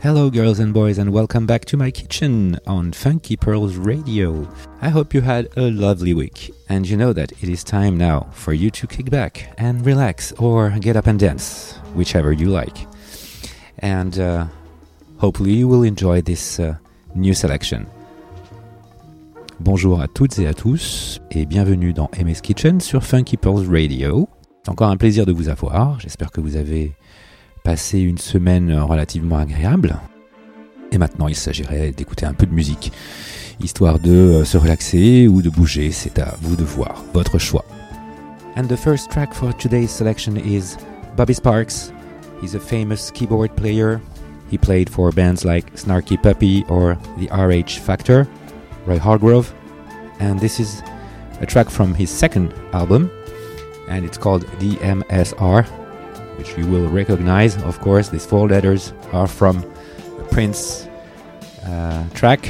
Hello, girls and boys, and welcome back to my kitchen on Funky Pearls Radio. I hope you had a lovely week, and you know that it is time now for you to kick back and relax or get up and dance, whichever you like. And uh, hopefully, you will enjoy this uh, new selection. Bonjour à toutes et à tous, et bienvenue dans Aimé's Kitchen sur Funky Pearls Radio. C'est encore un plaisir de vous avoir. J'espère que vous avez passé une semaine relativement agréable. Et maintenant, il s'agirait d'écouter un peu de musique, histoire de euh, se relaxer ou de bouger, c'est à vous de voir, votre choix. And the first track for today's selection is Bobby Sparks. He's a famous keyboard player. He played for bands like Snarky Puppy or The RH Factor, Roy Hargrove. And this is a track from his second album, and it's called DMSR, which you will recognize. Of course, these four letters are from Prince uh, track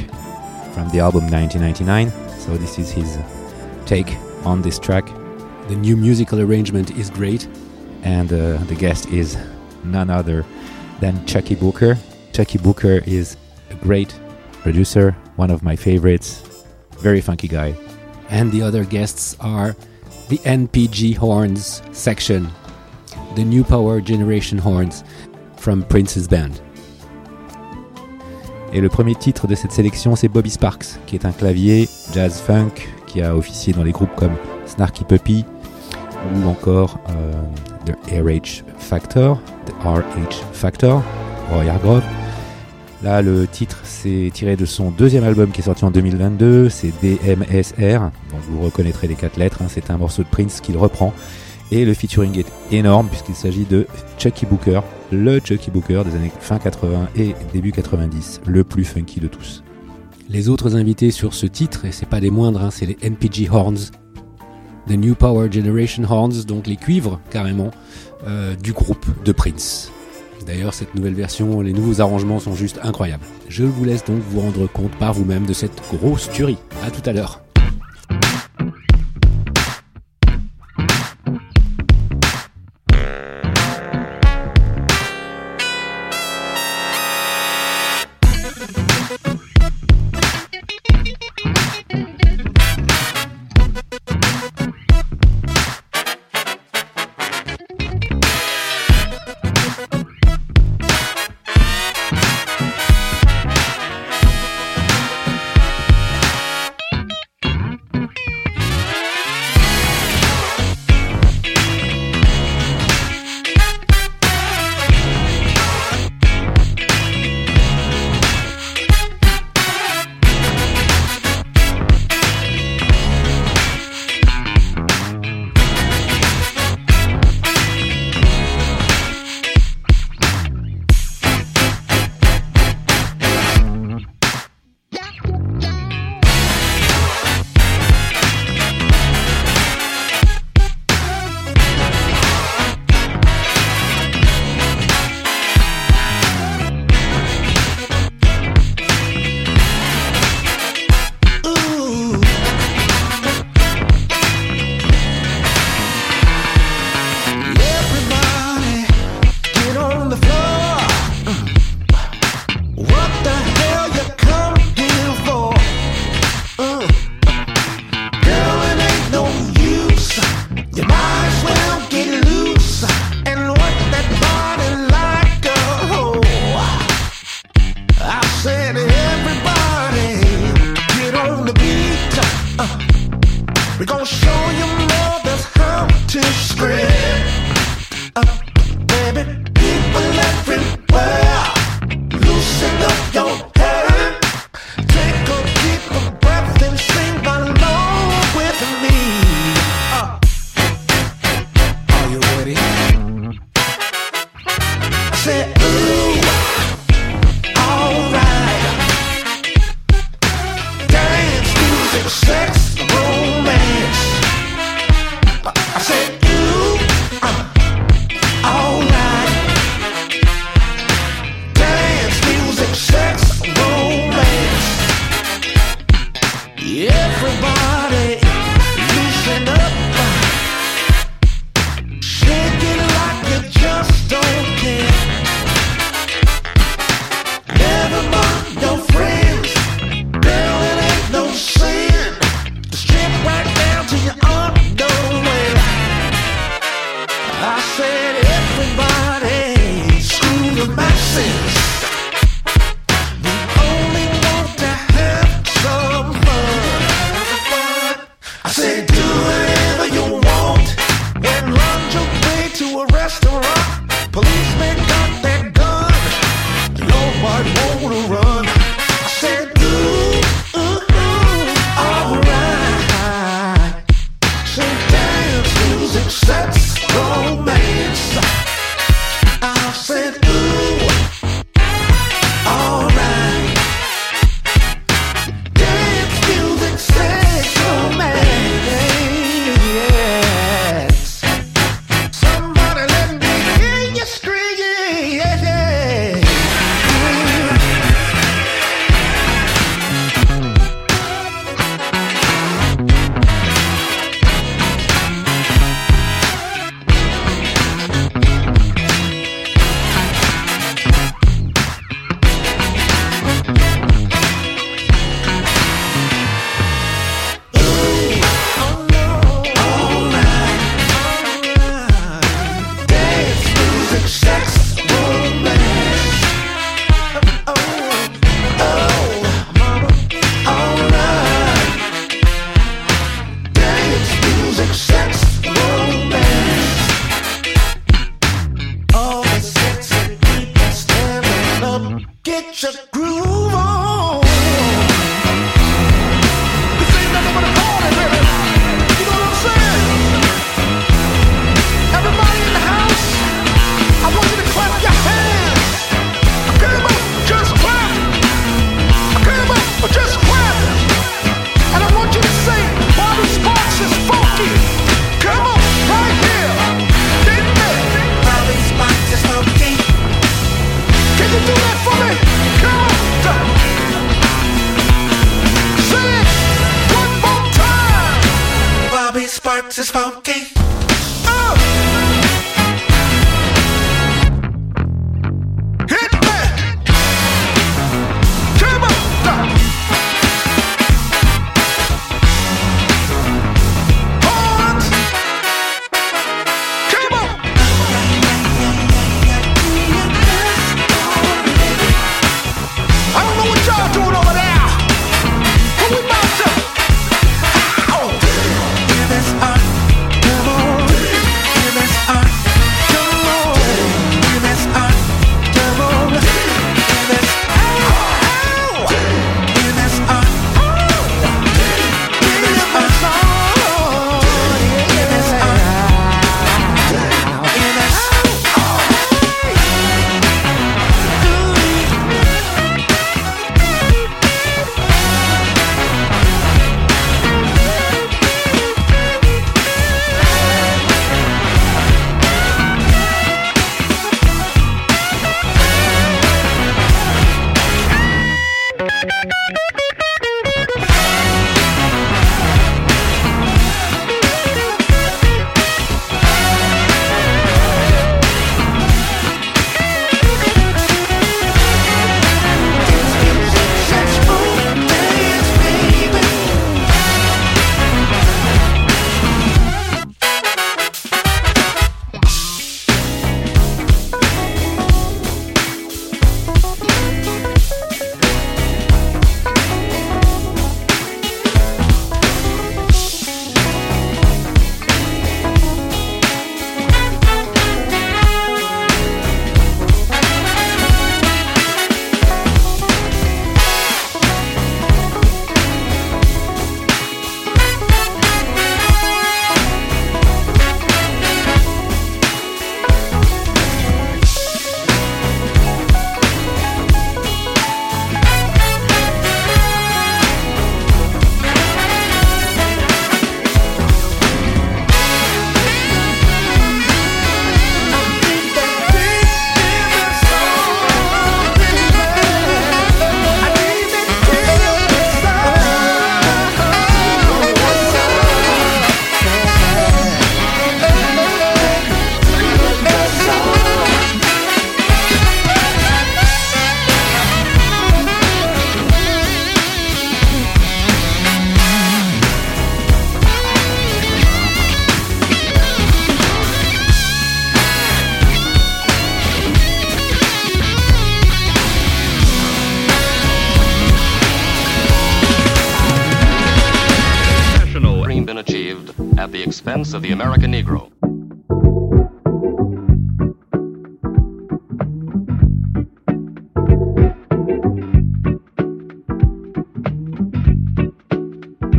from the album 1999. So this is his take on this track. The new musical arrangement is great, and uh, the guest is none other than Chuckii Booker. Chuckii Booker is a great producer, one of my favorites, very funky guy. And the other guests are the NPG Horns section the New Power Generation Horns from Prince's Band. Et le premier titre de cette sélection, c'est Bobby Sparks, qui est un clavier jazz funk qui a officié dans les groupes comme Snarky Puppy ou encore euh, The RH Factor, The RH Factor, Roy Hargrove. Là, le titre, c'est tiré de son deuxième album qui est sorti en 2022, c'est DMSR, donc vous reconnaîtrez les quatre lettres, hein. c'est un morceau de Prince qu'il reprend et le featuring est énorme puisqu'il s'agit de Chucky Booker, le Chucky Booker des années fin 80 et début 90, le plus funky de tous. Les autres invités sur ce titre, et c'est pas des moindres, hein, c'est les NPG Horns, The New Power Generation Horns, donc les cuivres carrément euh, du groupe de Prince. D'ailleurs, cette nouvelle version, les nouveaux arrangements sont juste incroyables. Je vous laisse donc vous rendre compte par vous-même de cette grosse tuerie. À tout à l'heure.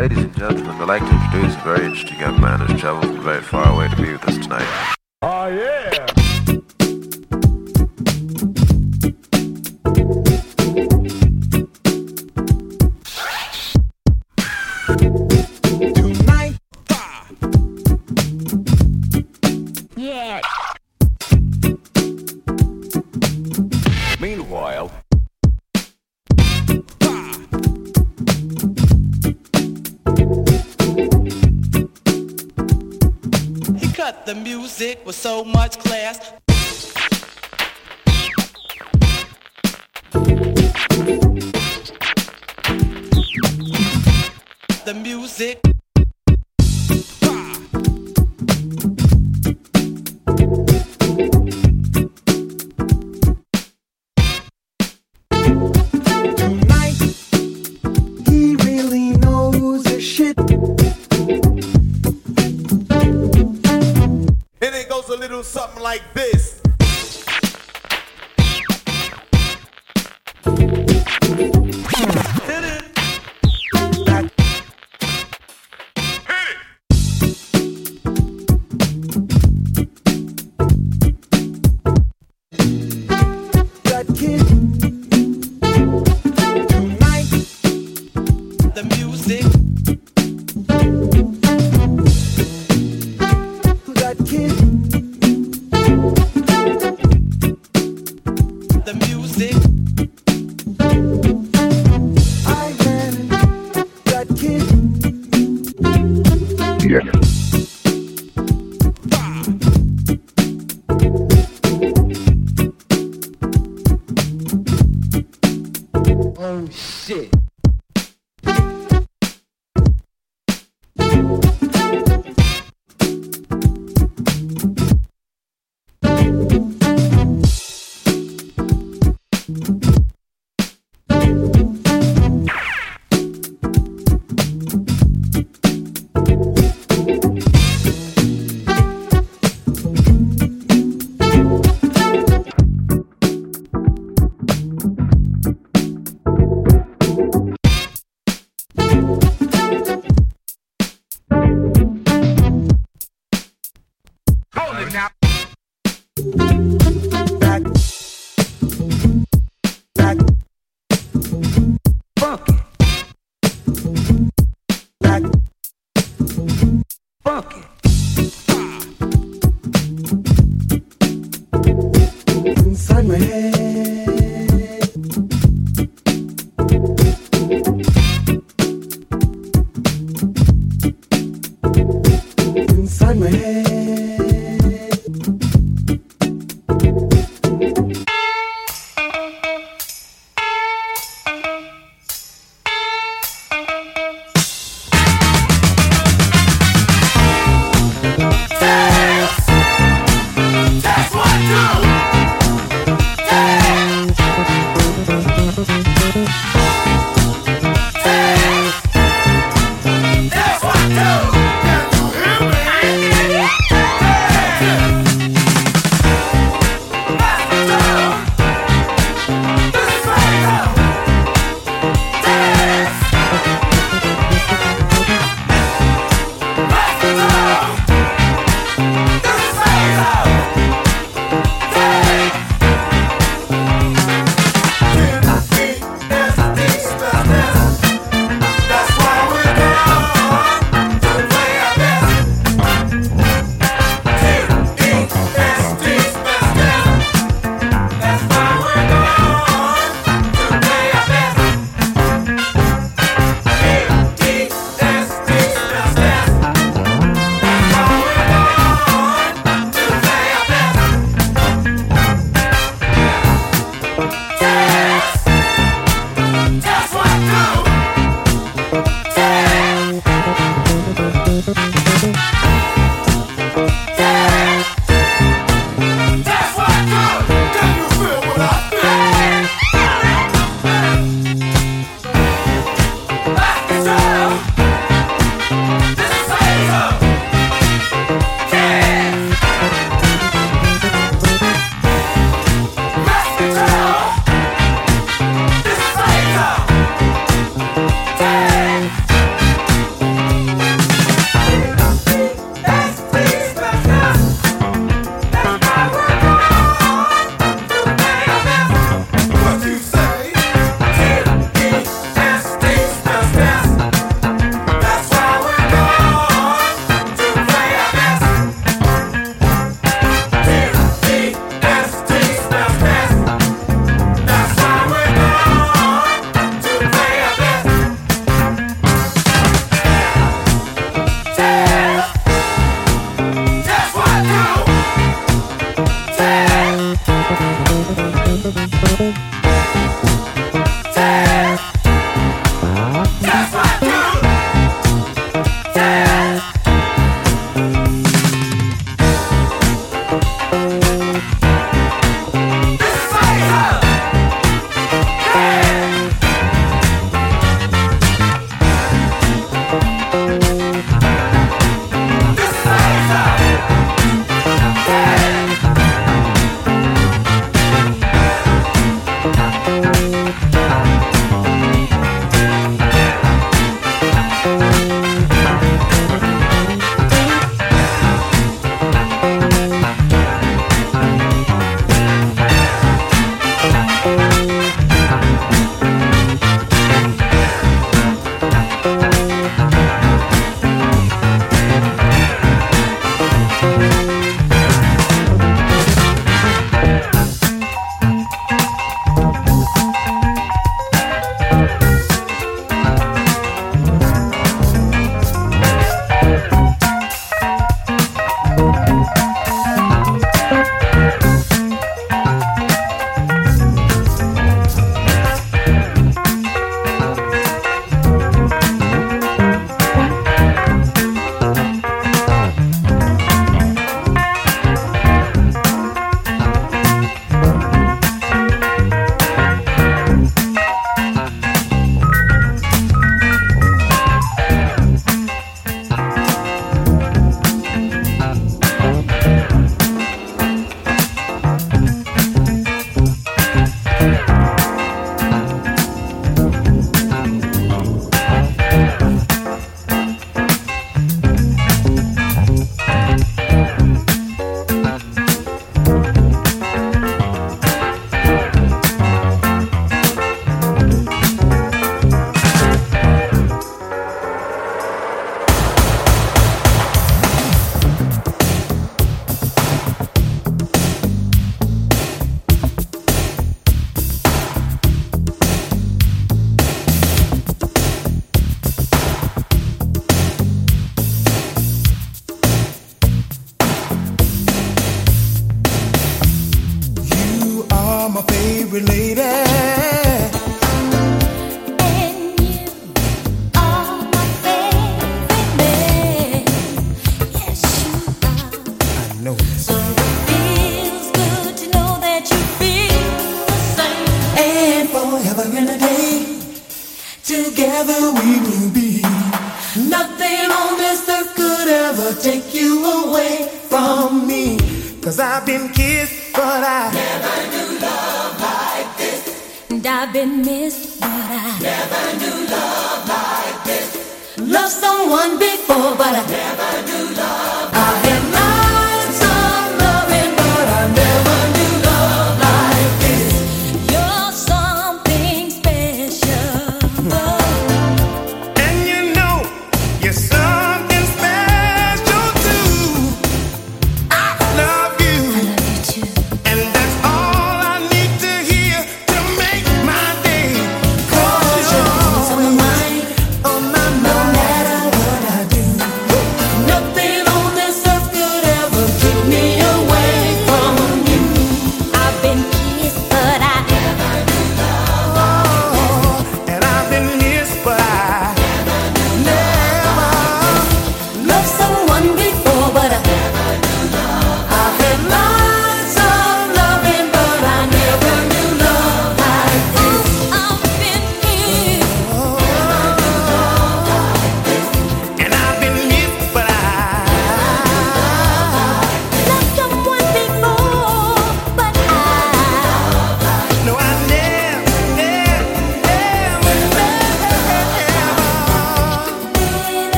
Ladies and gentlemen, I'd like to introduce a very interesting young man who's traveled from very far away to be with us tonight. So much class. The music.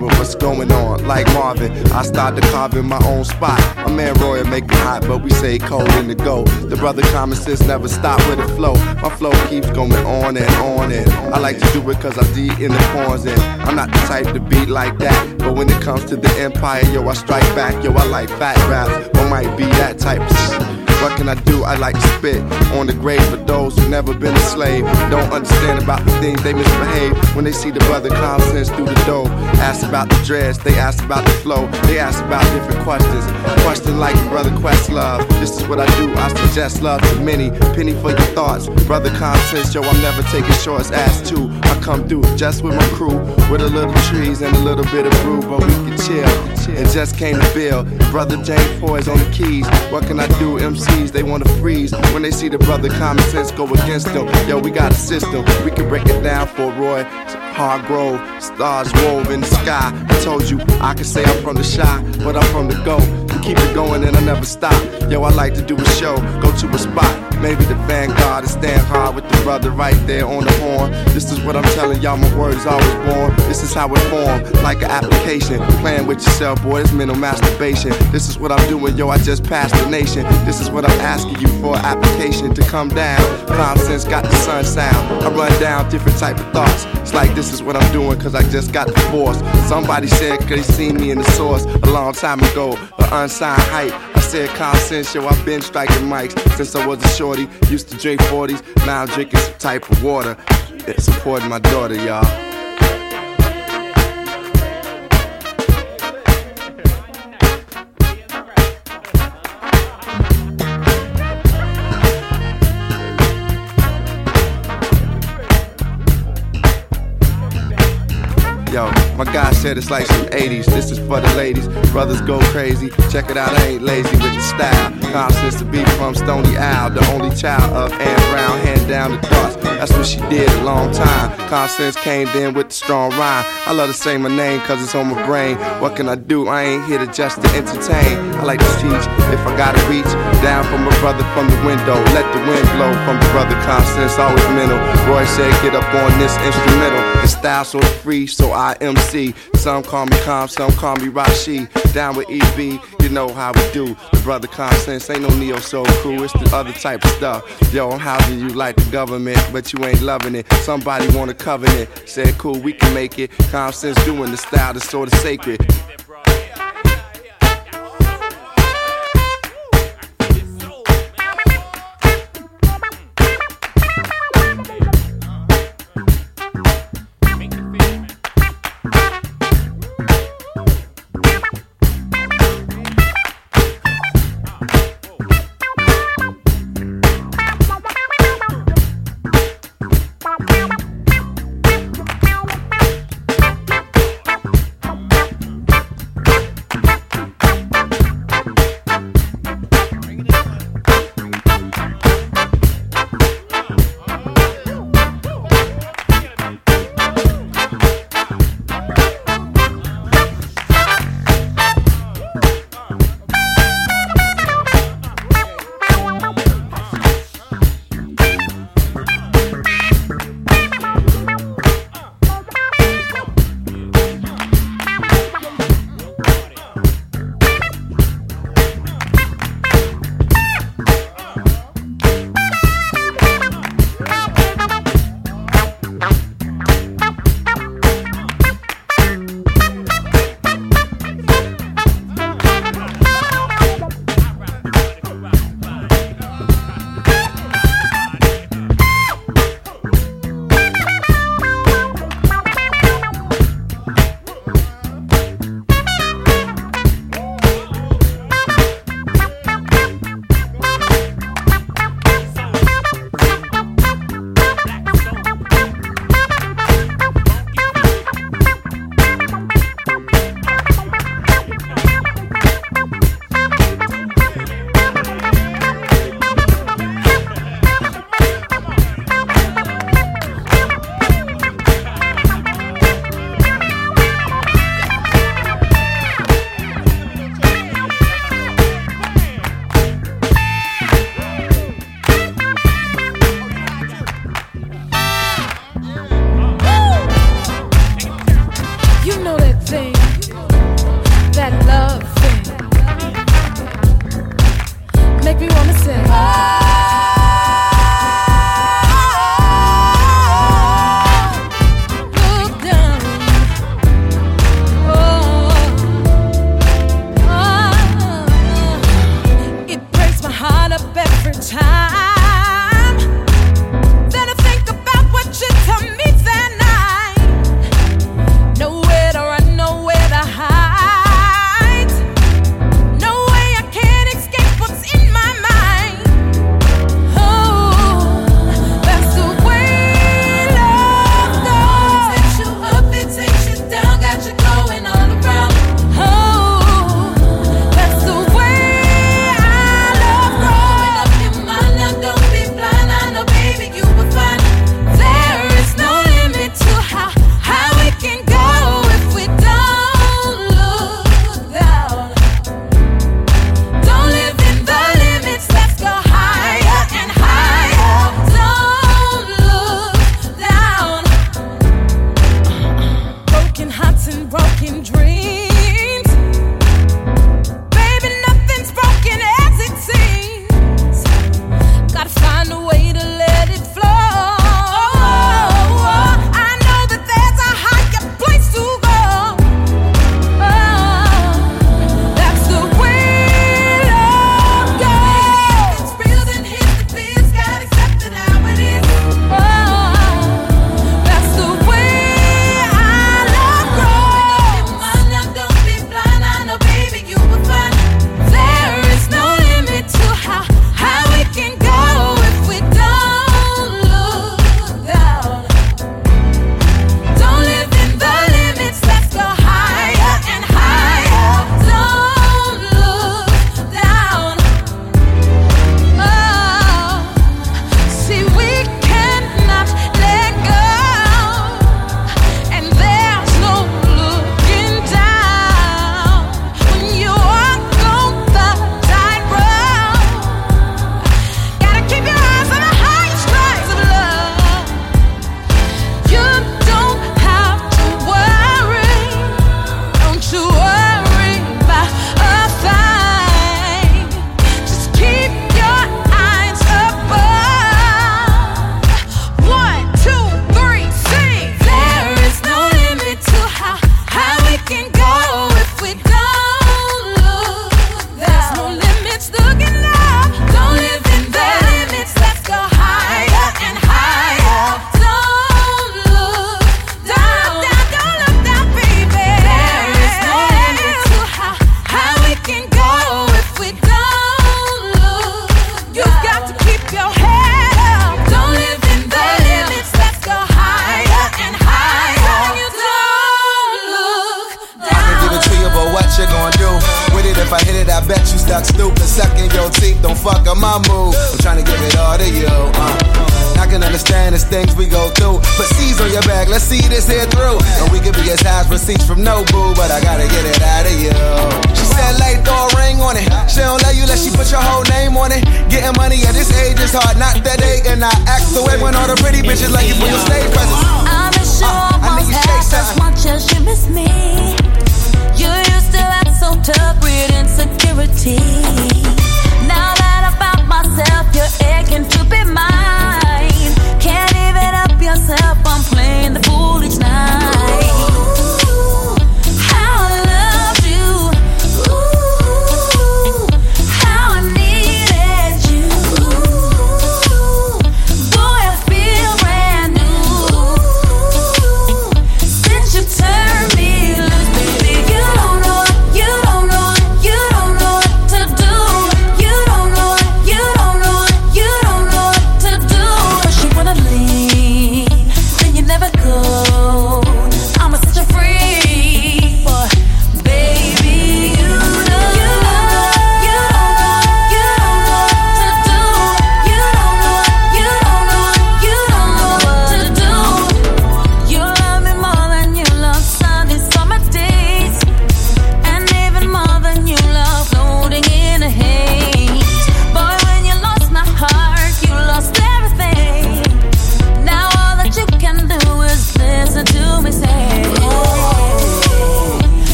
Wondering what's going on. Like Marvin, I started carving my own spot. My man Roy make it hot, but we say cold in the go. The brother common sense never stop with the flow. My flow keeps going on and on and I like to do it cause I'm deep in the corners and I'm not the type to beat like that. But when it comes to the empire, yo, I strike back. Yo, I like fat raps, or might be that type of. What can I do? I like to spit on the grave for those who never been a slave. Don't understand about the things they misbehave when they see the brother common sense through the door. Ask about the dress, they ask about the flow, they ask about different questions. Question like brother Questlove. This is what I do. I suggest love to many. Penny for your thoughts, brother sense. Yo, I'm never taking shorts. Ask two. I come through just with my crew, with a little trees and a little bit of brew, but we can chill. And just came to Bill, brother James Poyser on the keys. What can I do? MCs they wanna freeze when they see the brother common sense go against them. Yo, we got a system. We can break it down for Roy. Hargrove, stars wove in the sky. I told you I can say I'm from the shy, but I'm from the go. Keep it going and I never stop. Yo, I like to do a show, go to a spot. Maybe the vanguard and stand hard with the brother right there on the horn. This is what I'm telling y'all, my word is always born. This is how it formed, like an application. Playing with yourself, boy, it's mental masturbation. This is what I'm doing, yo, I just passed the nation. This is what I'm asking you for, application to come down. Common sense got the sun sound. I run down different type of thoughts. It's like this is what I'm doing, cause I just got the force. Somebody said, cause they seen me in the source a long time ago, an unsigned hype. I said, yo, I've been striking mics since I was a shorty. Used to drink 40s, now I'm drinking some type of water. Yeah, supporting my daughter, y'all. Yo, my guy said it's like some 80s. This is for the ladies. Brothers go crazy. Check it out, I ain't lazy with the style. Constance to be from Stony Isle, the only child of Ann Brown, hand down the thoughts. That's what she did a long time. Constance came in with the strong rhyme. I love to say my name cause it's on my brain. What can I do? I ain't here to just to entertain. I like to teach if I gotta reach down from my brother from the window. Let the wind blow from the brother Constance, always mental. Roy said, get up on this instrumental. The style so free, so I MC. Some call me Calm, some call me Rashi. Down with EB, you know how we do. The brother Constance ain't no neo soul crew, it's the other type of stuff. Yo, I'm housing you like the government, but you ain't loving it. Somebody want a covenant. Said, cool, we can make it. Constance doing the style that's sort of sacred.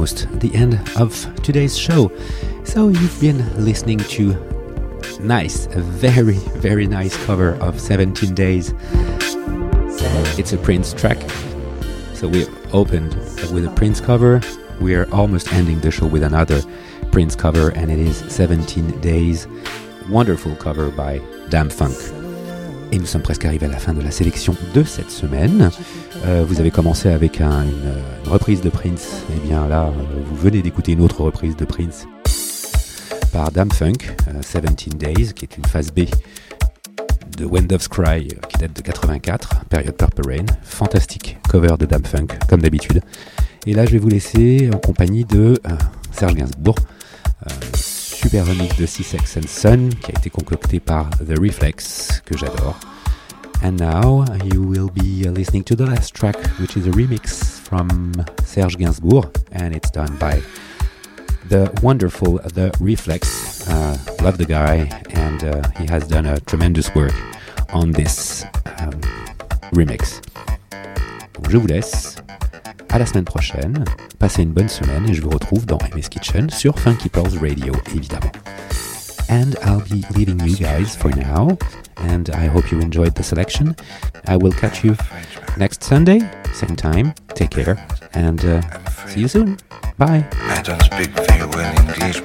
almost the end of today's show. So, you've been listening to nice, a very, very nice cover of 17 Days. It's a Prince track. So, we opened with a Prince cover. We are almost ending the show with another Prince cover, and it is 17 Days. Wonderful cover by Dâm-Funk. Et nous sommes presque arrivés à la fin de la sélection de cette semaine. Euh, vous avez commencé avec une, reprise de Prince. Et bien là, euh, vous venez d'écouter une autre reprise de Prince par Dame Funk, euh, 17 Days, qui est une phase B de When Cry, qui date de 84, période Purple Rain. Fantastique cover de Dame Funk, comme d'habitude. Et là, je vais vous laisser en compagnie de euh, Serge Gainsbourg. Super remix de Sea Sex and Sun qui a été concocté par The Reflex, que j'adore. And now you will be listening to the last track, which is a remix from Serge Gainsbourg, and it's done by the wonderful The Reflex. Uh, love the guy, and uh, he has done a tremendous work on this um, remix. Je vous laisse. À la semaine prochaine. Passez une bonne semaine et je vous retrouve dans MS Kitchen sur Funky Pearls Radio, évidemment. And I'll be leaving you guys for now. And I hope you enjoyed the selection. I will catch you next Sunday, same time. Take care and uh, see you soon. Bye. I don't speak very well English,